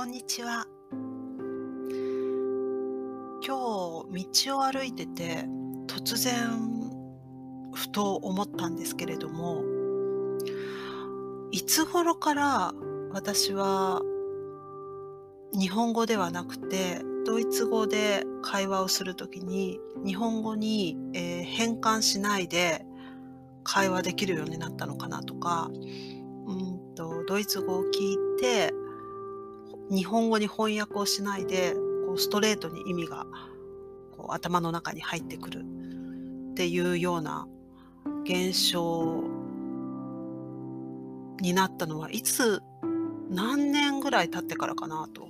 こんにちは。今日道を歩いてて突然ふと思ったんですけれどもいつ頃から私は日本語ではなくてドイツ語で会話をするときに日本語に、えー変換しないで会話できるようになったのかなとかうんとドイツ語を聞いて日本語に翻訳をしないでこうストレートに意味がこう頭の中に入ってくるっていうような現象になったのはいつ何年ぐらい経ってからかなと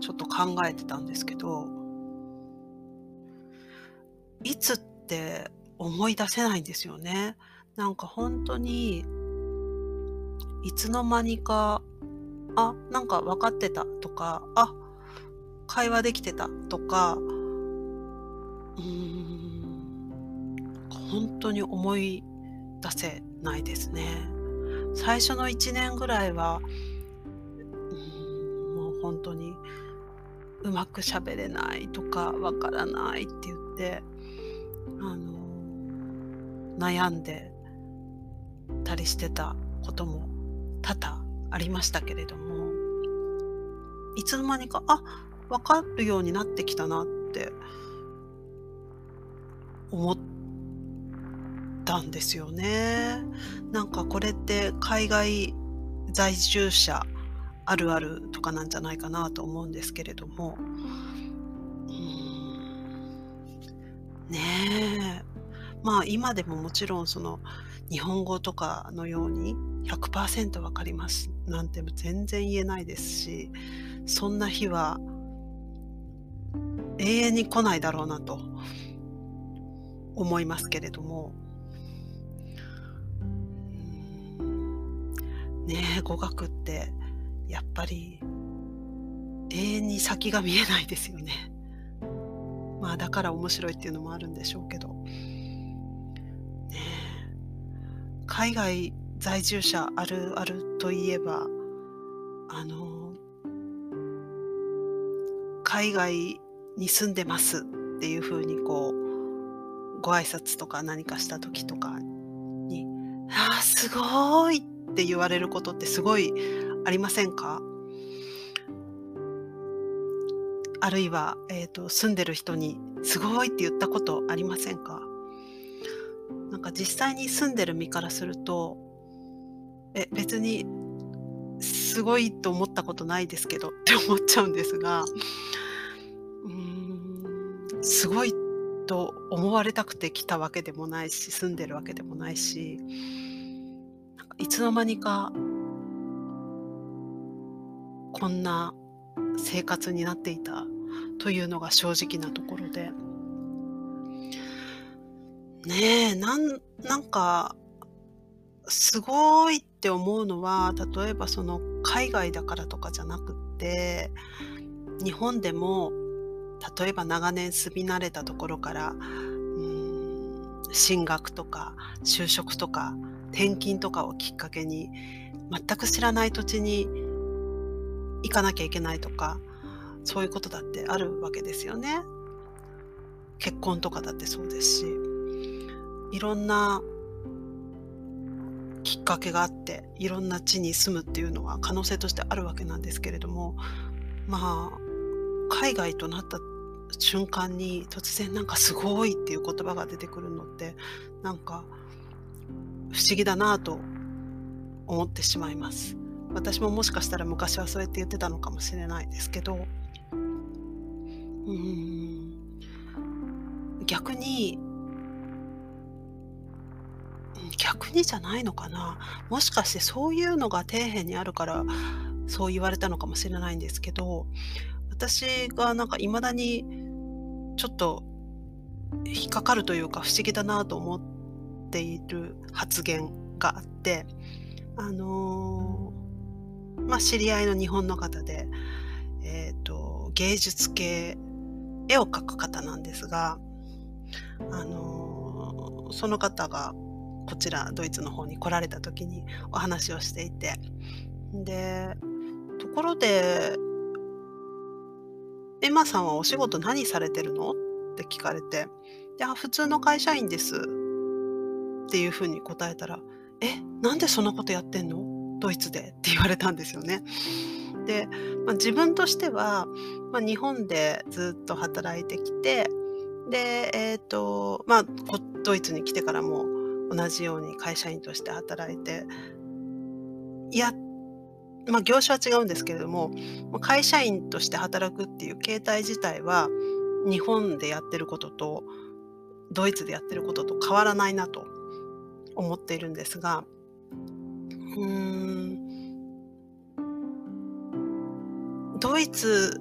ちょっと考えてたんですけどいつって思い出せないんですよね。なんか本当にいつの間にかあなんか分かってたとかあ会話できてたとかうーん本当に思い出せないですね。最初の1年ぐらいはうもう本当にうまく喋れないとかわからないって言ってあの悩んでたりしてたことも多々ありましたけれどもいつの間にかあ分かるようになってきたなって思ったんですよね。なんかこれって海外在住者あるあるとかなんじゃないかなと思うんですけれども。ねえ。まあ今でももちろんその日本語とかのように100%わかりますなんて全然言えないですしそんな日は永遠に来ないだろうなと思いますけれどもねえ語学ってやっぱり永遠に先が見えないですよね。まあだから面白いっていうのもあるんでしょうけど。ねえ海外在住者あるあるといえばあの海外に住んでますっていうふうにこうご挨拶とか何かした時とかに「ああすごい!」って言われることってすごいありませんか？あるいは、えーと住んでる人に「すごい!」って言ったことありませんか？なんか実際に住んでる身からするとえ別にすごいと思ったことないですけどって思っちゃうんですがうーんすごいと思われたくて来たわけでもないし住んでるわけでもないしいつの間にかこんな生活になっていたというのが正直なところで。ねえなんなんかすごいって思うのは例えばその海外だからとかじゃなくって日本でも例えば長年住み慣れたところからうん進学とか就職とか転勤とかをきっかけに全く知らない土地に行かなきゃいけないとかそういうことだってあるわけですよね。結婚とかだってそうですしいろんなきっかけがあっていろんな地に住むっていうのは可能性としてあるわけなんですけれどもまあ海外となった瞬間に突然なんかすごいっていう言葉が出てくるのってなんか不思議だなと思ってしまいます。私ももしかしたら昔はそうやって言ってたのかもしれないですけどうん逆に逆にじゃないのかな。もしかしてそういうのが底辺にあるからそう言われたのかもしれないんですけど私がなんか未だにちょっと引っかかるというか不思議だなと思っている発言があってあのーまあ知り合いの日本の方で、えー、と芸術系絵を描く方なんですが、あのーその方がこちらドイツの方に来られた時にお話をしていて。でところでエマさんはお仕事何されてるの？って聞かれて、で、あ、普通の会社員です。っていうふうに答えたら、え、なんでそんなことやってんの？ドイツで。って言われたんですよね。で、まあ、自分としては、まあ、日本でずっと働いてきて、で、えっ、ー、と、まあ、ドイツに来てからも同じように会社員として働いて、いや、まあ、業種は違うんですけれども、会社員として働くっていう形態自体は、日本でやってることと、ドイツでやってることと変わらないなと思っているんですが、うーん、ドイツ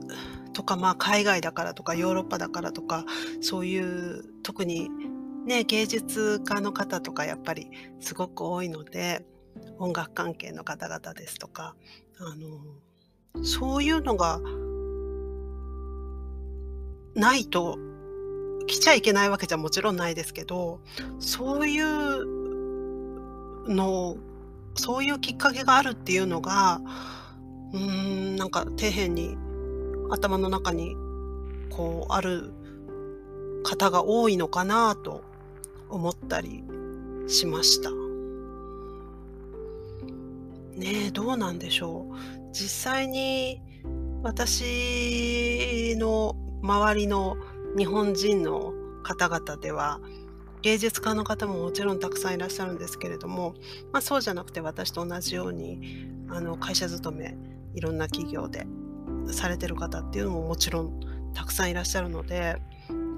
とか、まあ、海外だからとかヨーロッパだからとかそういう特にね芸術家の方とかやっぱりすごく多いので音楽関係の方々ですとかあのそういうのがないと来ちゃいけないわけじゃもちろんないですけどそういうのそういうきっかけがあるっていうのがうーんなんか底辺に頭の中にこうある方が多いのかなと思ったりしました。ねえどうなんでしょう実際に私の周りの日本人の方々では芸術家の方ももちろんたくさんいらっしゃるんですけれども、まあ、そうじゃなくて私と同じようにあの会社勤めいろんな企業でされてる方っていうのももちろんたくさんいらっしゃるので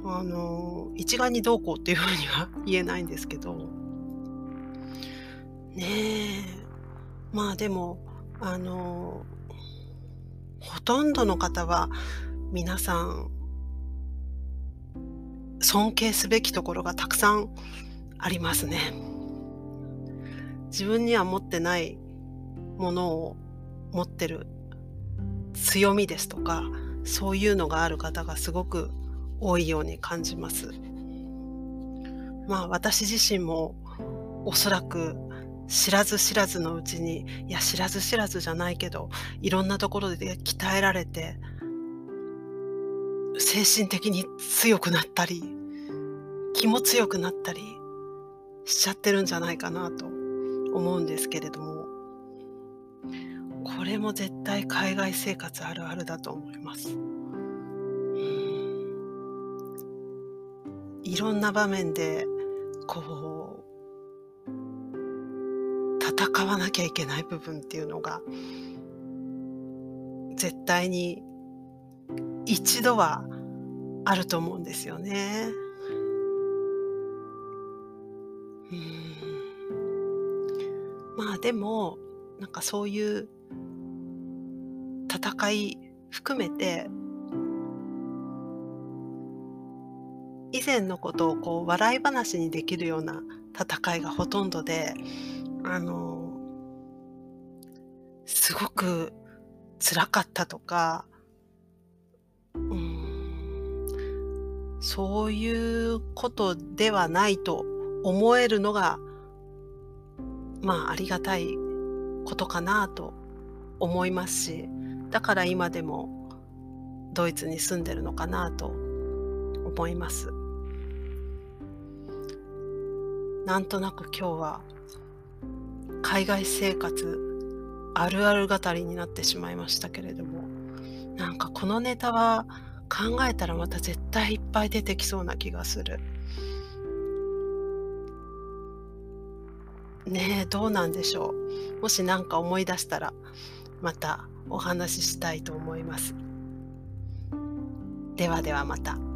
あの一概にどうこうっていうふうには 言えないんですけどねえまあでもあのほとんどの方は皆さん尊敬すべきところがたくさんありますね。自分には持ってないものを持ってる強みですとかそういうのがある方がすごく多いように感じます。まあ私自身もおそらく知らず知らずのうちにいや知らず知らずじゃないけどいろんなところで鍛えられて精神的に強くなったり気も強くなったりしちゃってるんじゃないかなと思うんですけれどもこれも絶対海外生活あるあるだと思います。いろんな場面でこう戦わなきゃいけない部分っていうのが絶対に一度はあると思うんですよね。うんまあでもなんかそういう戦い含めて前のことをこう笑い話にできるような戦いがほとんどであのすごく辛かったとか、うん、そういうことではないと思えるのがまあありがたいことかなと思いますしだから今でもドイツに住んでるのかなと思います。なんとなく今日は海外生活あるある語りになってしまいましたけれどもなんかこのネタは考えたらまた絶対いっぱい出てきそうな気がする。ねえどうなんでしょうもし何か思い出したらまたお話ししたいと思います。ではではまた。